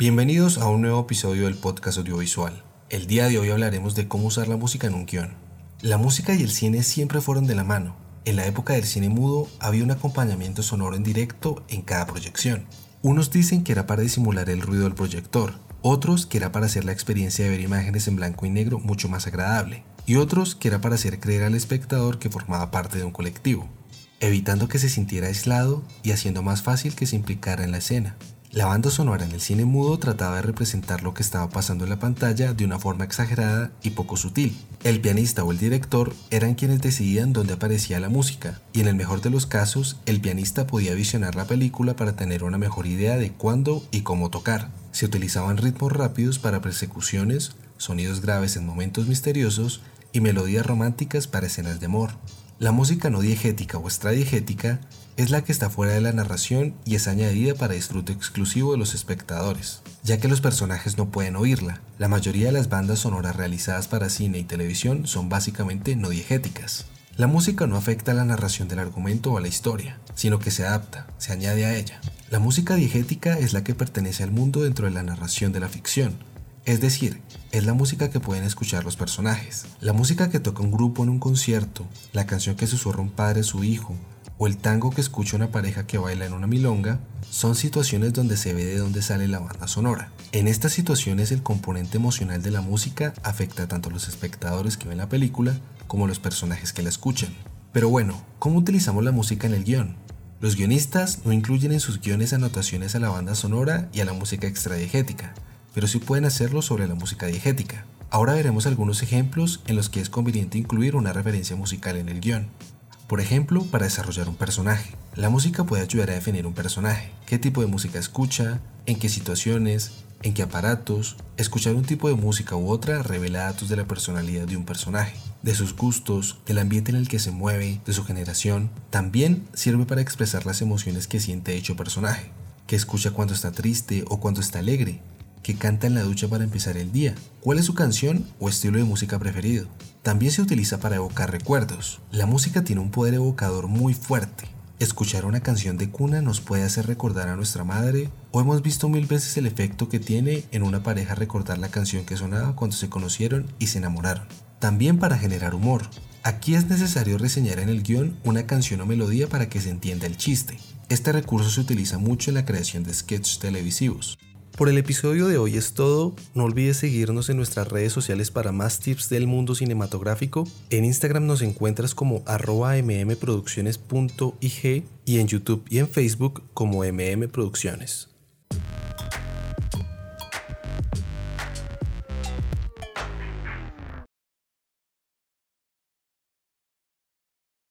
Bienvenidos a un nuevo episodio del podcast audiovisual. El día de hoy hablaremos de cómo usar la música en un guion. La música y el cine siempre fueron de la mano. En la época del cine mudo había un acompañamiento sonoro en directo en cada proyección. Unos dicen que era para disimular el ruido del proyector, otros que era para hacer la experiencia de ver imágenes en blanco y negro mucho más agradable, y otros que era para hacer creer al espectador que formaba parte de un colectivo, evitando que se sintiera aislado y haciendo más fácil que se implicara en la escena. La banda sonora en el cine mudo trataba de representar lo que estaba pasando en la pantalla de una forma exagerada y poco sutil. El pianista o el director eran quienes decidían dónde aparecía la música, y en el mejor de los casos, el pianista podía visionar la película para tener una mejor idea de cuándo y cómo tocar. Se utilizaban ritmos rápidos para persecuciones, sonidos graves en momentos misteriosos y melodías románticas para escenas de amor. La música no diegética o extradiegética es la que está fuera de la narración y es añadida para disfrute exclusivo de los espectadores, ya que los personajes no pueden oírla. La mayoría de las bandas sonoras realizadas para cine y televisión son básicamente no diegéticas. La música no afecta a la narración del argumento o a la historia, sino que se adapta, se añade a ella. La música diegética es la que pertenece al mundo dentro de la narración de la ficción, es decir, es la música que pueden escuchar los personajes. La música que toca un grupo en un concierto, la canción que susurra un padre a su hijo, o el tango que escucha una pareja que baila en una milonga, son situaciones donde se ve de dónde sale la banda sonora. En estas situaciones el componente emocional de la música afecta tanto a los espectadores que ven la película como a los personajes que la escuchan. Pero bueno, ¿cómo utilizamos la música en el guion? Los guionistas no incluyen en sus guiones anotaciones a la banda sonora y a la música extradigética, pero sí pueden hacerlo sobre la música diegética. Ahora veremos algunos ejemplos en los que es conveniente incluir una referencia musical en el guion. Por ejemplo, para desarrollar un personaje. La música puede ayudar a definir un personaje, qué tipo de música escucha, en qué situaciones, en qué aparatos. Escuchar un tipo de música u otra revela datos de la personalidad de un personaje, de sus gustos, del ambiente en el que se mueve, de su generación. También sirve para expresar las emociones que siente dicho personaje, que escucha cuando está triste o cuando está alegre, que canta en la ducha para empezar el día, cuál es su canción o estilo de música preferido. También se utiliza para evocar recuerdos. La música tiene un poder evocador muy fuerte. Escuchar una canción de cuna nos puede hacer recordar a nuestra madre o hemos visto mil veces el efecto que tiene en una pareja recordar la canción que sonaba cuando se conocieron y se enamoraron. También para generar humor. Aquí es necesario reseñar en el guion una canción o melodía para que se entienda el chiste. Este recurso se utiliza mucho en la creación de sketches televisivos. Por el episodio de hoy es todo. No olvides seguirnos en nuestras redes sociales para más tips del mundo cinematográfico. En Instagram nos encuentras como arroba mmproducciones.ig y en YouTube y en Facebook como mmproducciones.